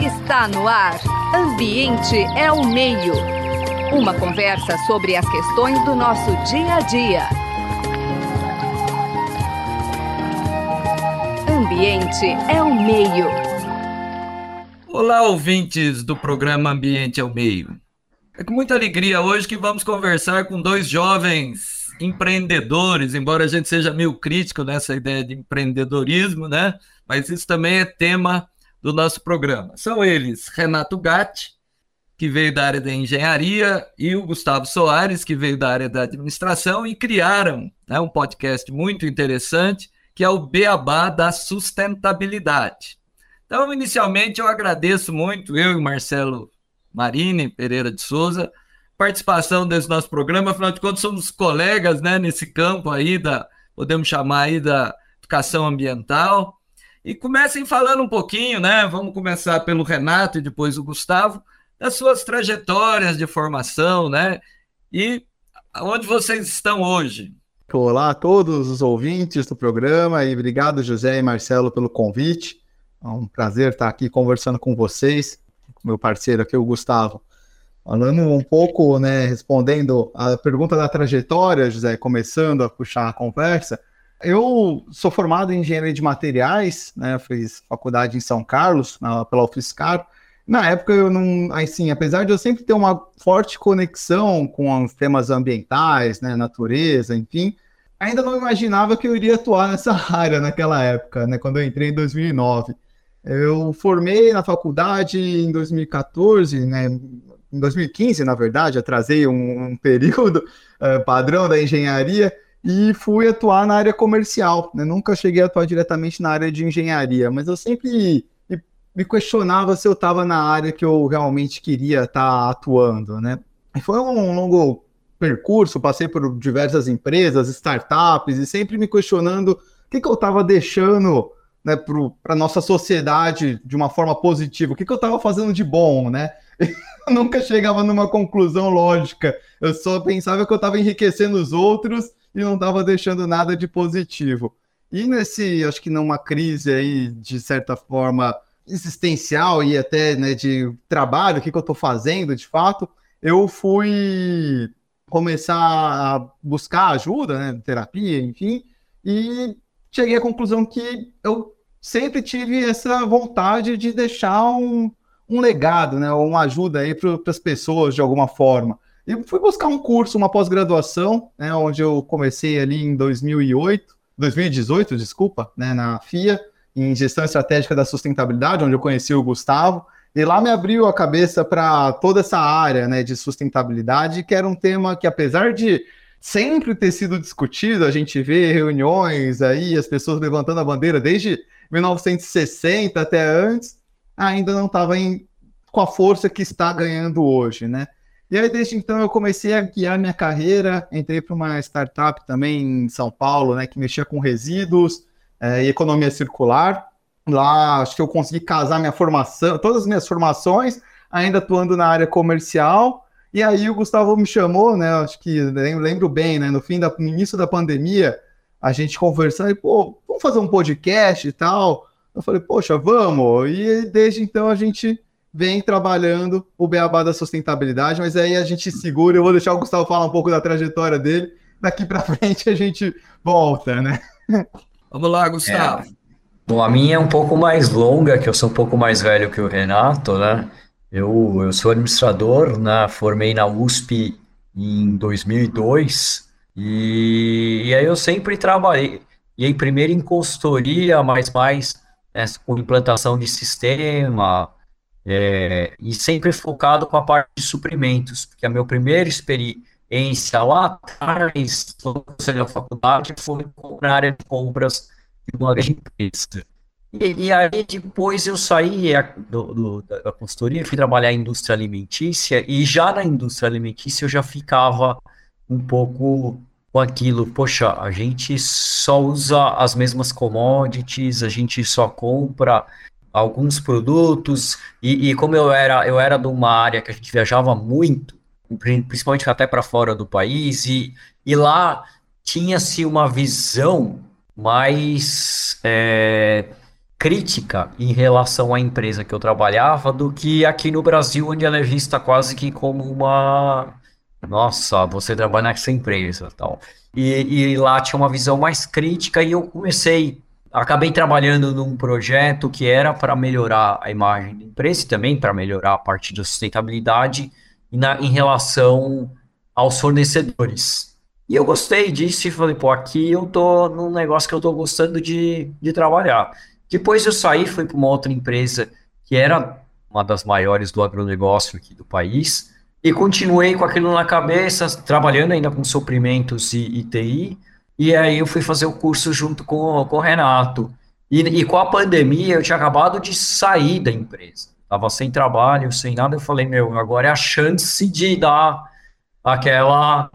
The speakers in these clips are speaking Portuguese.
Está no ar. Ambiente é o meio. Uma conversa sobre as questões do nosso dia a dia. Ambiente é o meio. Olá, ouvintes do programa Ambiente é o Meio. É com muita alegria hoje que vamos conversar com dois jovens empreendedores, embora a gente seja meio crítico nessa ideia de empreendedorismo, né? Mas isso também é tema do nosso programa. São eles Renato Gatti, que veio da área da engenharia, e o Gustavo Soares, que veio da área da administração, e criaram né, um podcast muito interessante, que é o Beabá da Sustentabilidade. Então, inicialmente, eu agradeço muito, eu e Marcelo Marini Pereira de Souza, participação desse nosso programa, afinal de contas, somos colegas né, nesse campo aí da, podemos chamar aí da educação ambiental. E comecem falando um pouquinho, né? Vamos começar pelo Renato e depois o Gustavo, das suas trajetórias de formação, né? E onde vocês estão hoje. Olá a todos os ouvintes do programa e obrigado, José e Marcelo, pelo convite. É um prazer estar aqui conversando com vocês, com meu parceiro aqui, o Gustavo. Falando um pouco, né, respondendo a pergunta da trajetória, José, começando a puxar a conversa, eu sou formado em engenharia de materiais, né? Fiz faculdade em São Carlos, na, pela UFSCar. Na época eu não, assim, apesar de eu sempre ter uma forte conexão com os temas ambientais, né, natureza, enfim, ainda não imaginava que eu iria atuar nessa área naquela época, né, quando eu entrei em 2009. Eu formei na faculdade em 2014, né, em 2015, na verdade, atrasei um, um período uh, padrão da engenharia, e fui atuar na área comercial. Né? Nunca cheguei a atuar diretamente na área de engenharia, mas eu sempre me questionava se eu estava na área que eu realmente queria estar tá atuando. Né? E foi um longo percurso, passei por diversas empresas, startups, e sempre me questionando o que, que eu estava deixando né, para a nossa sociedade de uma forma positiva, o que, que eu estava fazendo de bom, né? Eu nunca chegava numa conclusão lógica, eu só pensava que eu estava enriquecendo os outros e não estava deixando nada de positivo. E nesse, acho que numa crise aí, de certa forma, existencial e até né, de trabalho, o que, que eu estou fazendo de fato, eu fui começar a buscar ajuda, né, terapia, enfim, e cheguei à conclusão que eu sempre tive essa vontade de deixar um, um legado, né, uma ajuda aí para as pessoas de alguma forma. E fui buscar um curso, uma pós-graduação, né, onde eu comecei ali em 2008, 2018, desculpa, né, na FIA, em Gestão Estratégica da Sustentabilidade, onde eu conheci o Gustavo. E lá me abriu a cabeça para toda essa área né, de sustentabilidade, que era um tema que, apesar de sempre ter sido discutido, a gente vê reuniões aí, as pessoas levantando a bandeira desde 1960 até antes, ainda não estava com a força que está ganhando hoje, né? E aí, desde então, eu comecei a guiar minha carreira. Entrei para uma startup também em São Paulo, né, que mexia com resíduos é, e economia circular. Lá, acho que eu consegui casar minha formação, todas as minhas formações, ainda atuando na área comercial. E aí, o Gustavo me chamou, né, acho que lembro bem, né, no fim da, no início da pandemia, a gente conversando, e, pô, vamos fazer um podcast e tal. Eu falei, poxa, vamos. E desde então a gente vem trabalhando o beabá da sustentabilidade, mas aí a gente segura, eu vou deixar o Gustavo falar um pouco da trajetória dele, daqui para frente a gente volta, né? Vamos lá, Gustavo. É. Bom, a minha é um pouco mais longa, que eu sou um pouco mais velho que o Renato, né? Eu, eu sou administrador, né? Formei na USP em 2002 e, e aí eu sempre trabalhei, e aí primeiro em consultoria, mas mais né, com implantação de sistema, é, e sempre focado com a parte de suprimentos, porque a minha primeira experiência lá atrás, quando eu da faculdade, foi na área de compras de uma grande empresa. E, e, aí depois eu saí do, do, da consultoria, fui trabalhar em indústria alimentícia, e já na indústria alimentícia eu já ficava um pouco com aquilo, poxa, a gente só usa as mesmas commodities, a gente só compra alguns produtos e, e, como eu era eu era de uma área que a gente viajava muito principalmente até para fora do país e, e lá tinha-se uma visão mais é, crítica em relação à empresa que eu trabalhava do que aqui no Brasil, onde ela é vista quase que como uma. Nossa, você trabalha nessa empresa tal. E, e lá tinha uma visão mais crítica e eu comecei. Acabei trabalhando num projeto que era para melhorar a imagem da empresa e também para melhorar a parte da sustentabilidade na, em relação aos fornecedores. E eu gostei disso e falei, pô, aqui eu tô num negócio que eu tô gostando de, de trabalhar. Depois eu saí, fui para uma outra empresa que era uma das maiores do agronegócio aqui do país, e continuei com aquilo na cabeça, trabalhando ainda com suprimentos e, e TI, e aí eu fui fazer o curso junto com, com o Renato. E, e com a pandemia, eu tinha acabado de sair da empresa. Estava sem trabalho, sem nada, eu falei, meu, agora é a chance de dar aquela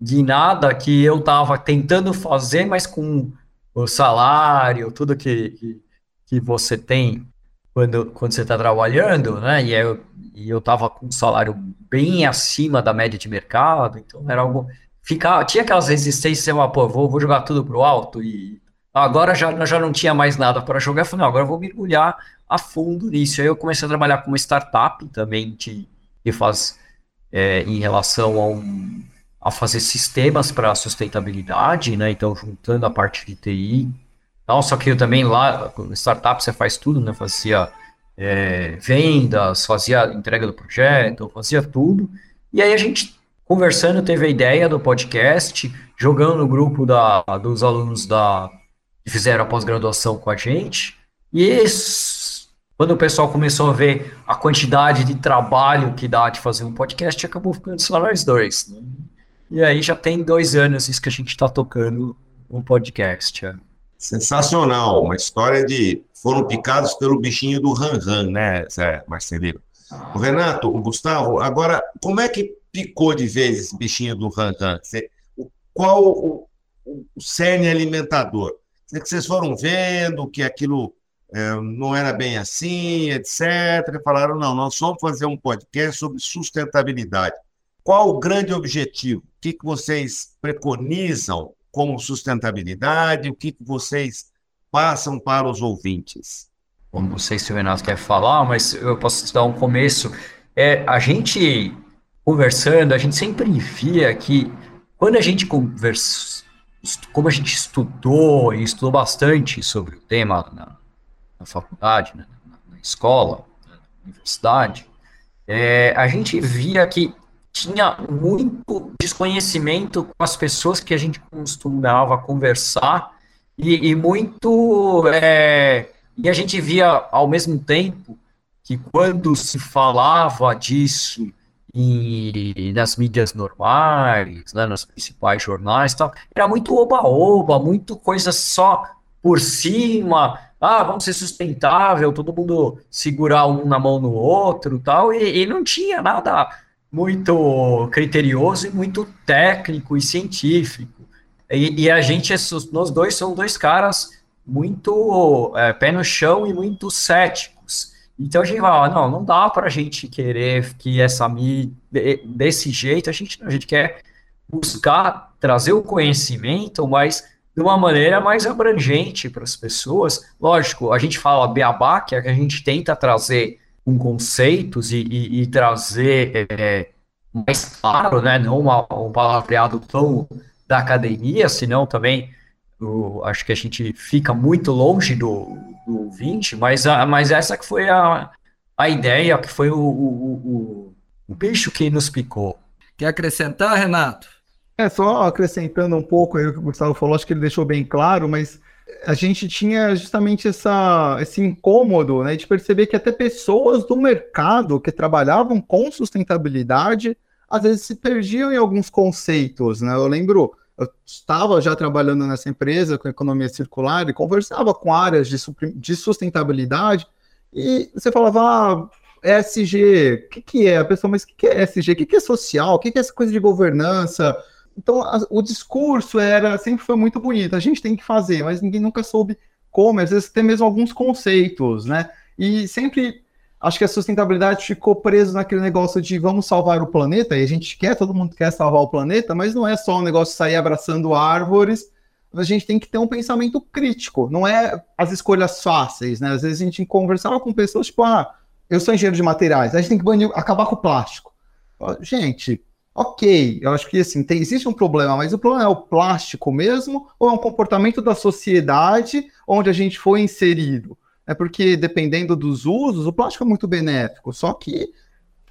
guinada que eu estava tentando fazer, mas com o salário, tudo que, que que você tem quando, quando você está trabalhando, né? E eu, e eu tava com um salário bem acima da média de mercado, então era algo. Tinha aquelas resistências, uma, pô, vou, vou jogar tudo pro alto e agora já, já não tinha mais nada para jogar. Eu falei, não, agora eu vou mergulhar a fundo nisso. Aí eu comecei a trabalhar com uma startup também de, que faz é, em relação a, um, a fazer sistemas para sustentabilidade, né? Então, juntando a parte de TI só que eu também lá, startup você faz tudo, né? Fazia é, vendas, fazia entrega do projeto, fazia tudo. E aí a gente, conversando, teve a ideia do podcast, jogando no grupo da, dos alunos da, que fizeram a pós-graduação com a gente. E quando o pessoal começou a ver a quantidade de trabalho que dá de fazer um podcast, acabou ficando só nós dois. Né? E aí já tem dois anos isso que a gente está tocando um podcast. É. Sensacional, uma história de foram picados pelo bichinho do Ran Ran, né, Marcelino? O Renato, o Gustavo, agora, como é que picou de vez esse bichinho do Ran Ran? Qual o, o cerne alimentador? É que vocês foram vendo que aquilo é, não era bem assim, etc. E falaram, não, nós vamos fazer um podcast sobre sustentabilidade. Qual o grande objetivo? O que, que vocês preconizam como sustentabilidade? O que vocês passam para os ouvintes? Bom, não sei se o Renato quer falar, mas eu posso te dar um começo. É, a gente conversando, a gente sempre via que quando a gente conversa, como a gente estudou e estudou bastante sobre o tema na, na faculdade, na, na, escola, na universidade, é, a gente via que tinha muito desconhecimento com as pessoas que a gente costumava conversar e, e muito. É, e a gente via ao mesmo tempo que quando se falava disso em, nas mídias normais, né, nos principais jornais, tal, era muito oba-oba, muito coisa só por cima. Ah, vamos ser sustentável, todo mundo segurar um na mão no outro, tal, e, e não tinha nada muito criterioso e muito técnico e científico. E, e a gente, nós dois somos dois caras muito é, pé no chão e muito céticos. Então a gente fala, não, não dá para a gente querer que essa mídia desse jeito, a gente, a gente quer buscar trazer o conhecimento, mas de uma maneira mais abrangente para as pessoas. Lógico, a gente fala beabá, é que a gente tenta trazer com conceitos e, e, e trazer é, mais claro, né? Não uma, um palavreado tão da academia, senão também eu acho que a gente fica muito longe do, do ouvinte, mas, a, mas essa que foi a, a ideia, que foi o, o, o, o bicho que nos picou. Quer acrescentar, Renato? É, só acrescentando um pouco aí o que o Gustavo falou, acho que ele deixou bem claro, mas a gente tinha justamente essa, esse incômodo né, de perceber que até pessoas do mercado que trabalhavam com sustentabilidade às vezes se perdiam em alguns conceitos. Né? Eu lembro, eu estava já trabalhando nessa empresa com economia circular e conversava com áreas de, de sustentabilidade e você falava, ah, ESG, o que, que é? A pessoa, mas o que, que é ESG? O que, que é social? O que, que é essa coisa de governança? Então, a, o discurso era sempre foi muito bonito. A gente tem que fazer, mas ninguém nunca soube como. Às vezes tem mesmo alguns conceitos, né? E sempre acho que a sustentabilidade ficou preso naquele negócio de vamos salvar o planeta. E a gente quer, todo mundo quer salvar o planeta, mas não é só um negócio de sair abraçando árvores a gente tem que ter um pensamento crítico, não é as escolhas fáceis, né? Às vezes a gente conversava com pessoas tipo, ah, eu sou engenheiro de materiais, a gente tem que banir, acabar com o plástico. Gente, ok, eu acho que assim, tem, existe um problema, mas o problema é o plástico mesmo ou é um comportamento da sociedade onde a gente foi inserido? É porque, dependendo dos usos, o plástico é muito benéfico, só que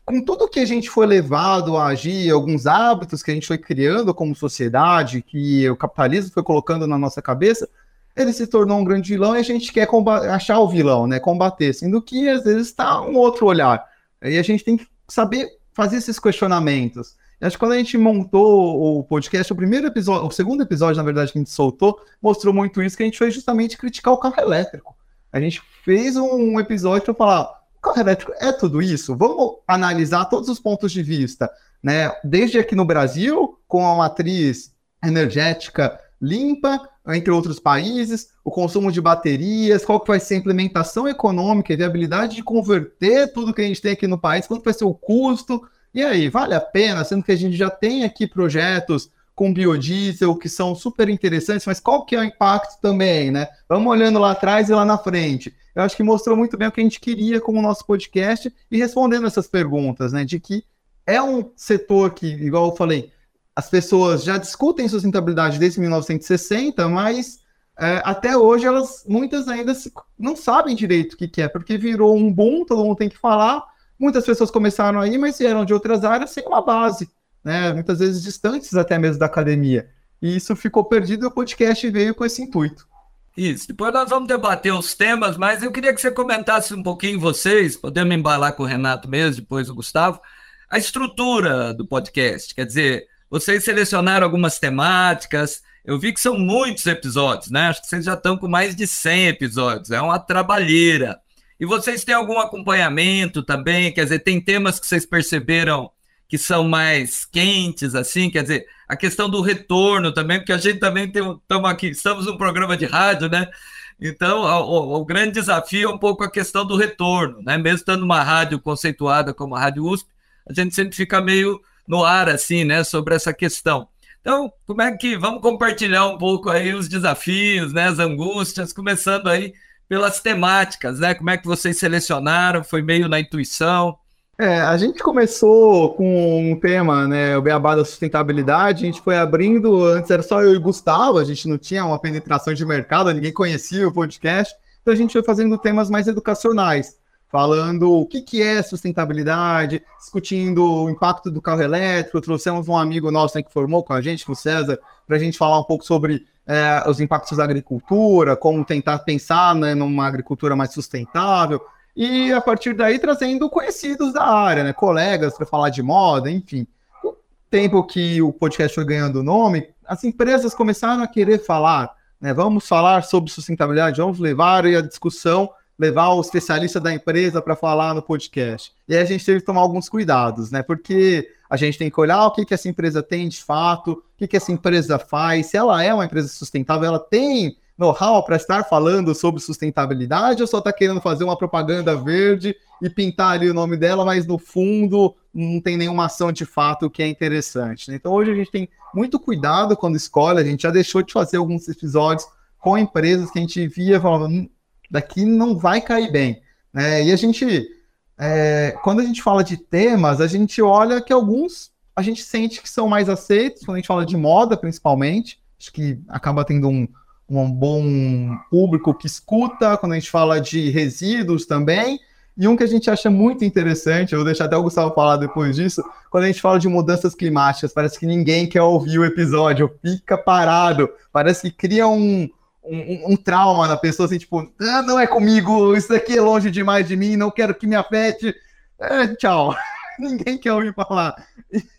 com tudo que a gente foi levado a agir, alguns hábitos que a gente foi criando como sociedade, que o capitalismo foi colocando na nossa cabeça, ele se tornou um grande vilão e a gente quer achar o vilão, né? Combater, sendo que às vezes está um outro olhar. E a gente tem que saber fazer esses questionamentos. Acho que quando a gente montou o podcast, o primeiro episódio, o segundo episódio, na verdade, que a gente soltou, mostrou muito isso, que a gente foi justamente criticar o carro elétrico. A gente fez um episódio para falar carro elétrico é tudo isso? Vamos analisar todos os pontos de vista, né? Desde aqui no Brasil, com a matriz energética limpa, entre outros países, o consumo de baterias, qual que vai ser a implementação econômica e viabilidade de converter tudo que a gente tem aqui no país, quanto vai ser o custo, e aí, vale a pena, sendo que a gente já tem aqui projetos com biodiesel que são super interessantes, mas qual que é o impacto também, né? Vamos olhando lá atrás e lá na frente eu acho que mostrou muito bem o que a gente queria com o nosso podcast e respondendo essas perguntas, né? De que é um setor que, igual eu falei, as pessoas já discutem sustentabilidade desde 1960, mas é, até hoje elas muitas ainda se, não sabem direito o que, que, é, porque virou um boom, todo mundo tem que falar. Muitas pessoas começaram aí, mas vieram de outras áreas sem uma base, né? Muitas vezes distantes até mesmo da academia. E isso ficou perdido e o podcast veio com esse intuito. Isso. Depois nós vamos debater os temas, mas eu queria que você comentasse um pouquinho vocês, podemos embalar com o Renato mesmo, depois o Gustavo, a estrutura do podcast. Quer dizer, vocês selecionaram algumas temáticas. Eu vi que são muitos episódios, né? Acho que vocês já estão com mais de 100 episódios. É uma trabalheira. E vocês têm algum acompanhamento também? Quer dizer, tem temas que vocês perceberam que são mais quentes, assim, quer dizer, a questão do retorno também, porque a gente também tem, estamos aqui, estamos num programa de rádio, né? Então, o, o, grande desafio é um pouco a questão do retorno, né? Mesmo estando numa rádio conceituada como a Rádio USP, a gente sempre fica meio no ar, assim, né, sobre essa questão. Então, como é que vamos compartilhar um pouco aí os desafios, né, as angústias, começando aí pelas temáticas, né? Como é que vocês selecionaram? Foi meio na intuição? É, a gente começou com um tema, né, o beabá da sustentabilidade, a gente foi abrindo, antes era só eu e Gustavo, a gente não tinha uma penetração de mercado, ninguém conhecia o podcast, então a gente foi fazendo temas mais educacionais, falando o que, que é sustentabilidade, discutindo o impacto do carro elétrico, trouxemos um amigo nosso né, que formou com a gente, o César, para a gente falar um pouco sobre é, os impactos da agricultura, como tentar pensar né, numa agricultura mais sustentável, e a partir daí trazendo conhecidos da área, né? Colegas para falar de moda, enfim. O tempo que o podcast foi ganhando nome, as empresas começaram a querer falar, né? Vamos falar sobre sustentabilidade, vamos levar a discussão, levar o especialista da empresa para falar no podcast. E aí a gente teve que tomar alguns cuidados, né? Porque a gente tem que olhar o que, que essa empresa tem de fato, o que, que essa empresa faz, se ela é uma empresa sustentável, ela tem know-how para estar falando sobre sustentabilidade ou só está querendo fazer uma propaganda verde e pintar ali o nome dela, mas no fundo não tem nenhuma ação de fato que é interessante. Né? Então hoje a gente tem muito cuidado quando escolhe, a gente já deixou de fazer alguns episódios com empresas que a gente via falava, hum, daqui não vai cair bem. Né? E a gente, é, quando a gente fala de temas, a gente olha que alguns a gente sente que são mais aceitos, quando a gente fala de moda principalmente, acho que acaba tendo um, um bom público que escuta, quando a gente fala de resíduos também, e um que a gente acha muito interessante, eu vou deixar até o Gustavo falar depois disso, quando a gente fala de mudanças climáticas, parece que ninguém quer ouvir o episódio, fica parado, parece que cria um, um, um trauma na pessoa, assim, tipo, ah, não é comigo, isso aqui é longe demais de mim, não quero que me afete, é, tchau, ninguém quer ouvir falar,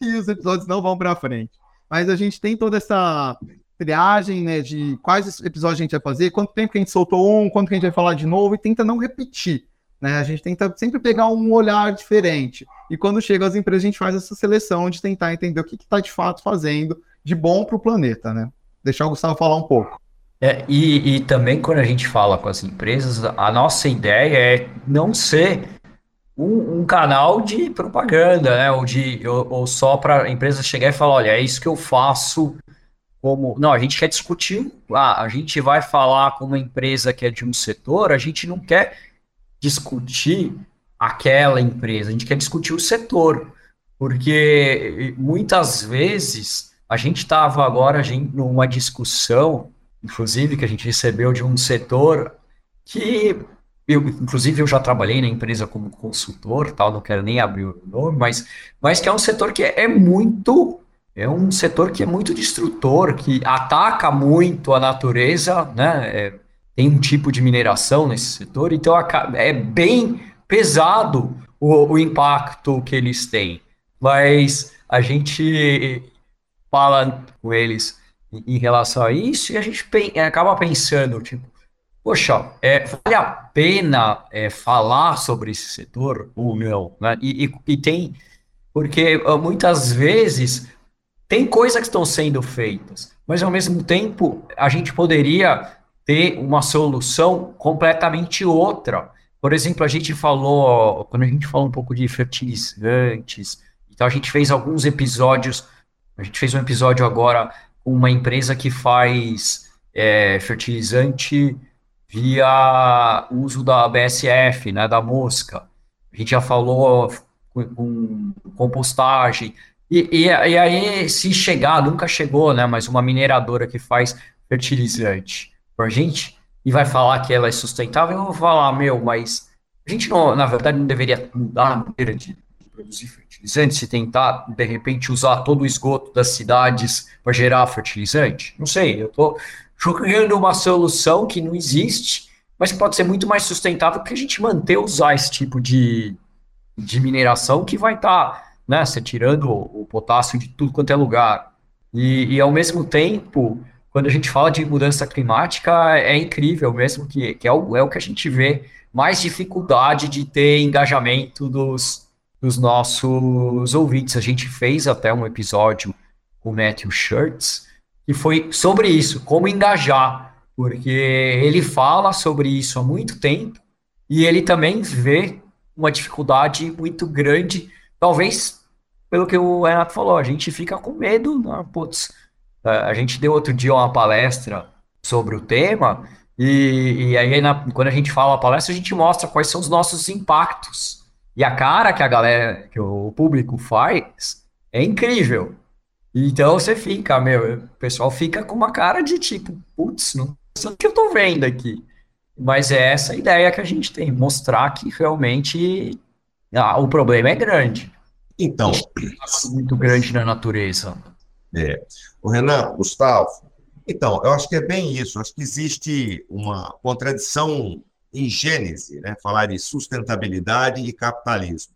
e os episódios não vão para frente. Mas a gente tem toda essa triagem, né, de quais episódios a gente vai fazer, quanto tempo que a gente soltou um, quanto que a gente vai falar de novo, e tenta não repetir. Né? A gente tenta sempre pegar um olhar diferente. E quando chega às empresas, a gente faz essa seleção de tentar entender o que está de fato fazendo de bom para o planeta. Né? Deixar o Gustavo falar um pouco. É, e, e também quando a gente fala com as empresas, a nossa ideia é não ser um, um, canal de propaganda, né? Ou, de, ou, ou só para a empresa chegar e falar, olha, é isso que eu faço como. Não, a gente quer discutir. Ah, a gente vai falar com uma empresa que é de um setor, a gente não quer discutir aquela empresa, a gente quer discutir o setor. Porque muitas vezes a gente estava agora gente, numa discussão, inclusive, que a gente recebeu de um setor que eu, inclusive, eu já trabalhei na empresa como consultor, tal, não quero nem abrir o nome, mas, mas que é um setor que é, é muito é um setor que é muito destrutor, que ataca muito a natureza, né? É, tem um tipo de mineração nesse setor, então é bem pesado o, o impacto que eles têm. Mas a gente fala com eles em relação a isso e a gente acaba pensando, tipo, poxa, é, vale a pena é, falar sobre esse setor ou não? Né? E, e, e, tem, porque ah, muitas vezes tem coisas que estão sendo feitas, mas ao mesmo tempo a gente poderia ter uma solução completamente outra. Por exemplo, a gente falou, quando a gente falou um pouco de fertilizantes, então a gente fez alguns episódios, a gente fez um episódio agora com uma empresa que faz é, fertilizante via uso da BSF, né, da mosca. A gente já falou com, com compostagem. E, e, e, aí, se chegar, nunca chegou, né, mas uma mineradora que faz fertilizante para a gente e vai falar que ela é sustentável, eu vou falar, meu, mas a gente, não, na verdade, não deveria mudar a maneira de produzir fertilizante, se tentar, de repente, usar todo o esgoto das cidades para gerar fertilizante? Não sei, eu estou jogando uma solução que não existe, mas que pode ser muito mais sustentável que a gente manter usar esse tipo de, de mineração que vai estar, tá, né, você tirando o, potássio de tudo quanto é lugar. E, e, ao mesmo tempo, quando a gente fala de mudança climática, é incrível mesmo que, que é, o, é o que a gente vê mais dificuldade de ter engajamento dos, dos nossos ouvintes. A gente fez até um episódio com o Matthew Shirts, que foi sobre isso, como engajar, porque ele fala sobre isso há muito tempo e ele também vê uma dificuldade muito grande, talvez pelo que o Renato falou, a gente fica com medo, né? putz, a gente deu outro dia uma palestra sobre o tema e, e aí na, quando a gente fala a palestra a gente mostra quais são os nossos impactos e a cara que a galera, que o público faz é incrível. Então você fica, meu, o pessoal fica com uma cara de tipo, putz, não sei o que eu tô vendo aqui. Mas é essa a ideia que a gente tem, mostrar que realmente ah, o problema é grande. Então. Muito grande na natureza. É. O Renato, Gustavo, então, eu acho que é bem isso. Acho que existe uma contradição em gênese, né? Falar de sustentabilidade e capitalismo.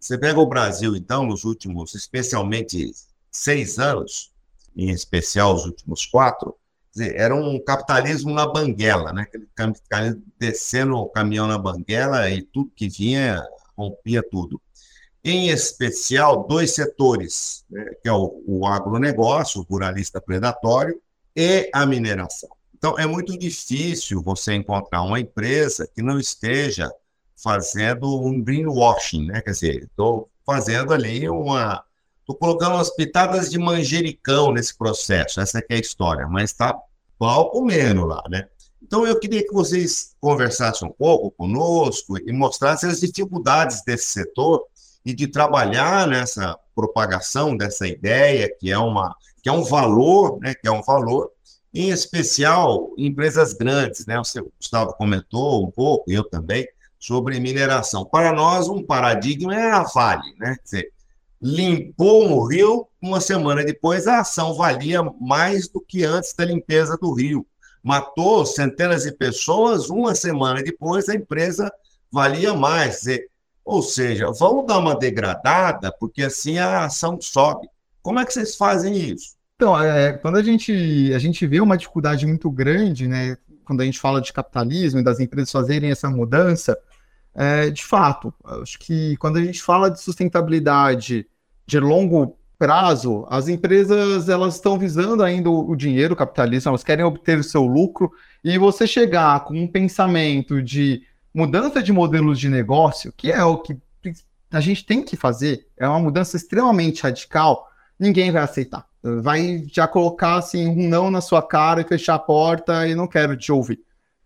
Você pega o Brasil, então, nos últimos, especialmente seis anos, em especial os últimos quatro, dizer, era um capitalismo na banguela, né? Aquele descendo o caminhão na banguela e tudo que vinha rompia tudo. Em especial, dois setores, né? que é o, o agronegócio, o ruralista predatório, e a mineração. Então, é muito difícil você encontrar uma empresa que não esteja fazendo um greenwashing, né? Quer dizer, estou fazendo ali uma Estou colocando umas pitadas de manjericão nesse processo, essa é a história, mas está pau comendo lá, né? Então, eu queria que vocês conversassem um pouco conosco e mostrassem as dificuldades desse setor e de trabalhar nessa propagação dessa ideia, que é, uma, que é um valor, né, que é um valor, em especial em empresas grandes, né? O Gustavo comentou um pouco, eu também, sobre mineração. Para nós, um paradigma é a Vale, né? Dizer, limpou o rio, uma semana depois a ação valia mais do que antes da limpeza do rio. Matou centenas de pessoas, uma semana depois a empresa valia mais. Ou seja, vamos dar uma degradada, porque assim a ação sobe. Como é que vocês fazem isso? Então, é, quando a gente, a gente vê uma dificuldade muito grande, né, quando a gente fala de capitalismo e das empresas fazerem essa mudança, é, de fato, acho que quando a gente fala de sustentabilidade de longo prazo, as empresas elas estão visando ainda o dinheiro, o capitalismo, elas querem obter o seu lucro, e você chegar com um pensamento de mudança de modelos de negócio, que é o que a gente tem que fazer, é uma mudança extremamente radical, ninguém vai aceitar. vai já colocar assim um não na sua cara e fechar a porta e não quero te ouvir.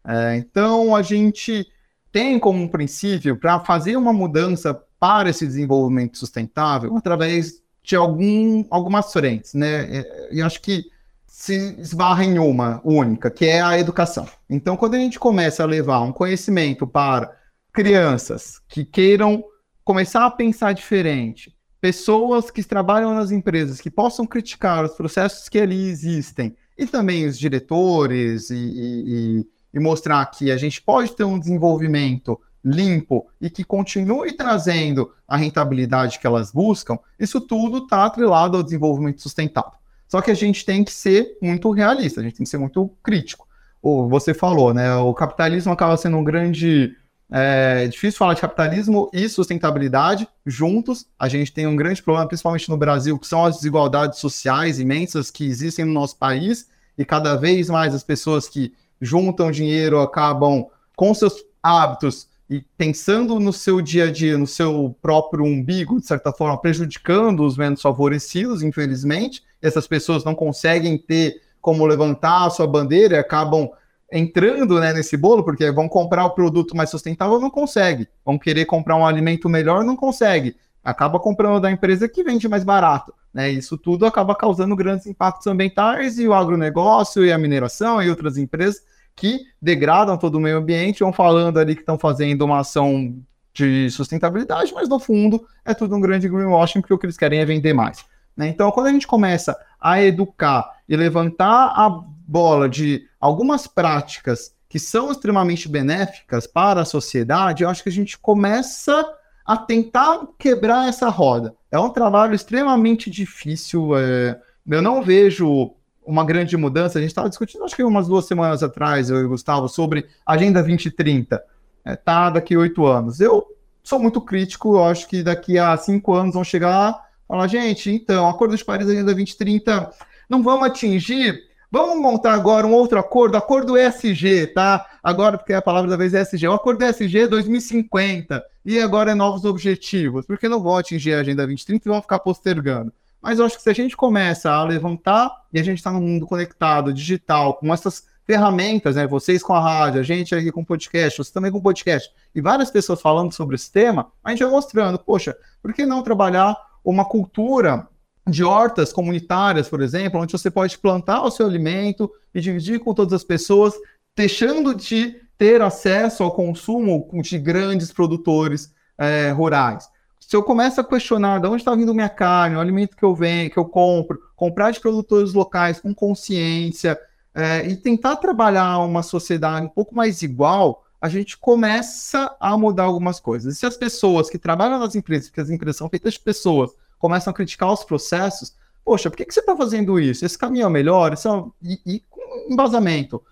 É, então a gente tem como princípio para fazer uma mudança para esse desenvolvimento sustentável através de algum, algumas frentes, né? E acho que se esbarra em uma única, que é a educação. Então, quando a gente começa a levar um conhecimento para crianças que queiram começar a pensar diferente, pessoas que trabalham nas empresas que possam criticar os processos que ali existem, e também os diretores, e, e, e mostrar que a gente pode ter um desenvolvimento limpo e que continue trazendo a rentabilidade que elas buscam, isso tudo está atrelado ao desenvolvimento sustentável. Só que a gente tem que ser muito realista, a gente tem que ser muito crítico. Ou você falou, né? O capitalismo acaba sendo um grande. É difícil falar de capitalismo e sustentabilidade juntos. A gente tem um grande problema, principalmente no Brasil, que são as desigualdades sociais imensas que existem no nosso país, e cada vez mais as pessoas que juntam dinheiro acabam com seus hábitos e pensando no seu dia a dia, no seu próprio umbigo, de certa forma, prejudicando os menos favorecidos, infelizmente. Essas pessoas não conseguem ter como levantar a sua bandeira e acabam entrando né, nesse bolo, porque vão comprar o produto mais sustentável, não consegue. Vão querer comprar um alimento melhor, não consegue. Acaba comprando da empresa que vende mais barato. Né? Isso tudo acaba causando grandes impactos ambientais e o agronegócio e a mineração e outras empresas que degradam todo o meio ambiente, vão falando ali que estão fazendo uma ação de sustentabilidade, mas no fundo é tudo um grande greenwashing, porque o que eles querem é vender mais. Né? Então, quando a gente começa a educar e levantar a bola de algumas práticas que são extremamente benéficas para a sociedade, eu acho que a gente começa a tentar quebrar essa roda. É um trabalho extremamente difícil. É... Eu não vejo uma grande mudança. A gente estava discutindo, acho que umas duas semanas atrás, eu e o Gustavo, sobre Agenda 2030. É, tá daqui oito anos. Eu sou muito crítico, eu acho que daqui a cinco anos vão chegar e falar, gente, então, Acordo de Paris, Agenda 2030, não vamos atingir. Vamos montar agora um outro acordo, acordo ESG, tá? Agora, porque a palavra da vez é ESG, o acordo ESG 2050, e agora é novos objetivos, porque não vão atingir a Agenda 2030 e vão ficar postergando. Mas eu acho que se a gente começa a levantar, e a gente está no mundo conectado, digital, com essas ferramentas, né? Vocês com a rádio, a gente aqui com podcast, você também com podcast, e várias pessoas falando sobre esse tema, a gente vai mostrando, poxa, por que não trabalhar uma cultura de hortas comunitárias, por exemplo, onde você pode plantar o seu alimento e dividir com todas as pessoas, deixando de ter acesso ao consumo de grandes produtores é, rurais se eu começo a questionar de onde está vindo minha carne, o alimento que eu venho, que eu compro, comprar de produtores locais com consciência é, e tentar trabalhar uma sociedade um pouco mais igual, a gente começa a mudar algumas coisas. E se as pessoas que trabalham nas empresas, porque as empresas são feitas de pessoas, começam a criticar os processos, poxa, por que, que você está fazendo isso? Esse caminho é melhor? Esse é e, e embasamento.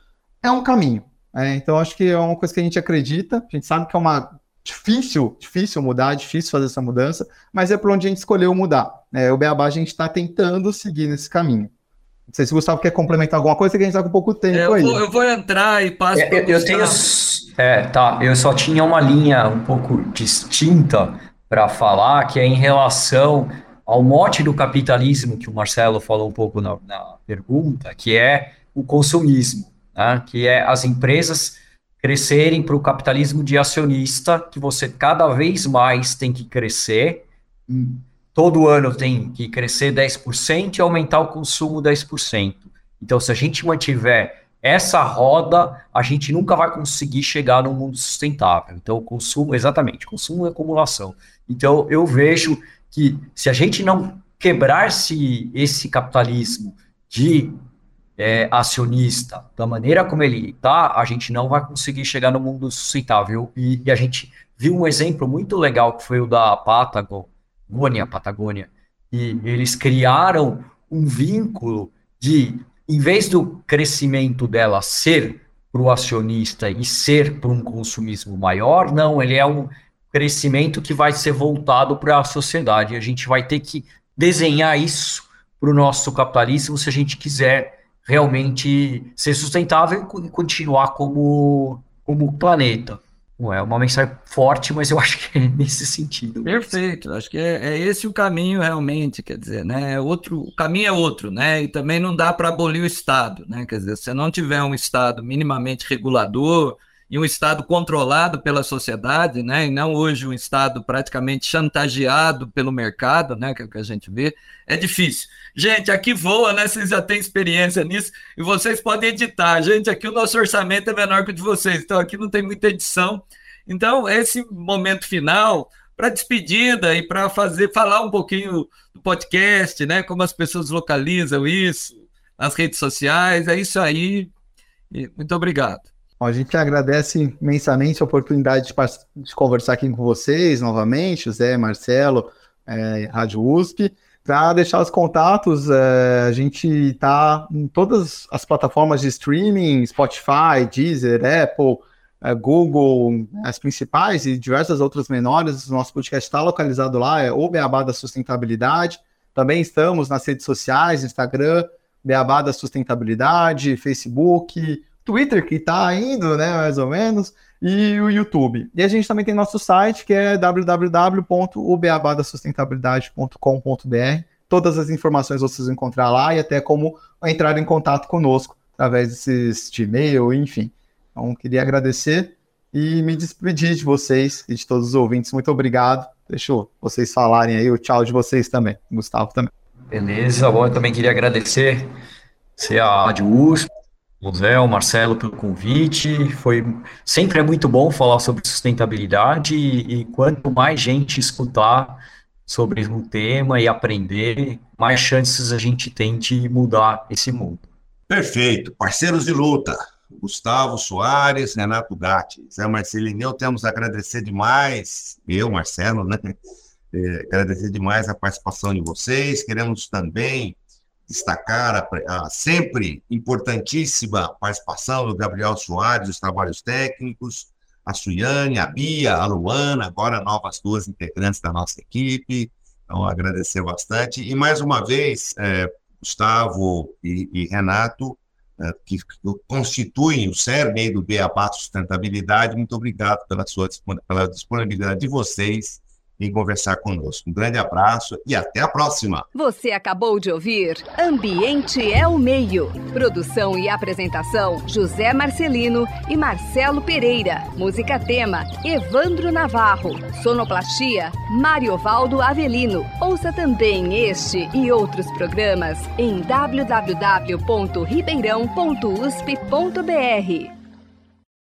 É um caminho. É, então, acho que é uma coisa que a gente acredita, a gente sabe que é uma difícil, difícil mudar, difícil fazer essa mudança, mas é por onde a gente escolheu mudar. É, o Beabá a gente está tentando seguir nesse caminho. Não sei se o Gustavo quer complementar alguma coisa, que a gente está com pouco tempo é, eu aí. Vou, eu vou entrar e passo é, eu, eu tenho. É, tá. Eu só tinha uma linha um pouco distinta para falar, que é em relação ao mote do capitalismo, que o Marcelo falou um pouco na, na pergunta, que é o consumismo, né? que é as empresas crescerem para o capitalismo de acionista, que você cada vez mais tem que crescer, todo ano tem que crescer 10% e aumentar o consumo 10%. Então, se a gente mantiver essa roda, a gente nunca vai conseguir chegar no mundo sustentável. Então, o consumo, exatamente, consumo e acumulação. Então, eu vejo que se a gente não quebrar -se esse capitalismo de é, acionista, da maneira como ele está, a gente não vai conseguir chegar no mundo sustentável. E, e, a gente viu um exemplo muito legal que foi o da Patagônia, Patagônia, e eles criaram um vínculo de, em vez do crescimento dela ser para o acionista e ser para um consumismo maior, não, ele é um crescimento que vai ser voltado para a sociedade. A gente vai ter que desenhar isso para o nosso capitalismo se a gente quiser realmente ser sustentável e continuar como, como planeta. é uma mensagem forte, mas eu acho que é nesse sentido. Perfeito, acho que é, é, esse o caminho realmente, quer dizer, né? É outro, o caminho é outro, né? E também não dá para abolir o Estado, né? Quer dizer, se não tiver um Estado minimamente regulador e um Estado controlado pela sociedade, né? E não hoje um Estado praticamente chantageado pelo mercado, né? Que é o que a gente vê, é difícil. Gente, aqui voa, né? Vocês já têm experiência nisso e vocês podem editar. Gente, aqui o nosso orçamento é menor que o de vocês, então aqui não tem muita edição. Então, esse momento final, para despedida e para fazer falar um pouquinho do podcast, né? Como as pessoas localizam isso nas redes sociais, é isso aí. E muito obrigado. A gente agradece imensamente a oportunidade de, de conversar aqui com vocês novamente, José, Marcelo, é, Rádio USP. Para deixar os contatos, é, a gente está em todas as plataformas de streaming, Spotify, Deezer, Apple, é, Google, as principais e diversas outras menores. O nosso podcast está localizado lá, é o Beabá da Sustentabilidade. Também estamos nas redes sociais, Instagram, Beabá da Sustentabilidade, Facebook, Twitter, que está indo, né, mais ou menos e o YouTube. E a gente também tem nosso site, que é www.obeabadasustentabilidade.com.br. Todas as informações vocês vão encontrar lá e até como entrar em contato conosco através desses de e-mail, enfim. Então, queria agradecer e me despedir de vocês e de todos os ouvintes. Muito obrigado. Deixa vocês falarem aí o tchau de vocês também. Gustavo também. Beleza, bom, eu também queria agradecer ser a Rádio USP, o Marcelo pelo convite. Foi sempre é muito bom falar sobre sustentabilidade e, e quanto mais gente escutar sobre o tema e aprender, mais chances a gente tem de mudar esse mundo. Perfeito, parceiros de luta. Gustavo Soares, Renato Gatti, Zé Marcelino, eu temos a agradecer demais, eu, Marcelo, né? É, agradecer demais a participação de vocês. Queremos também destacar a, a, sempre importantíssima participação do Gabriel Soares, dos trabalhos técnicos, a Suiane, a Bia, a Luana, agora novas duas integrantes da nossa equipe. Então, agradecer bastante. E mais uma vez, é, Gustavo e, e Renato, é, que, que, constituem o cerne do Beabá Sustentabilidade, muito obrigado pela sua pela disponibilidade de vocês em conversar conosco. Um grande abraço e até a próxima. Você acabou de ouvir Ambiente é o Meio. Produção e apresentação: José Marcelino e Marcelo Pereira. Música tema: Evandro Navarro. Sonoplastia: Mariovaldo Avelino. Ouça também este e outros programas em www.ribeirão.usp.br.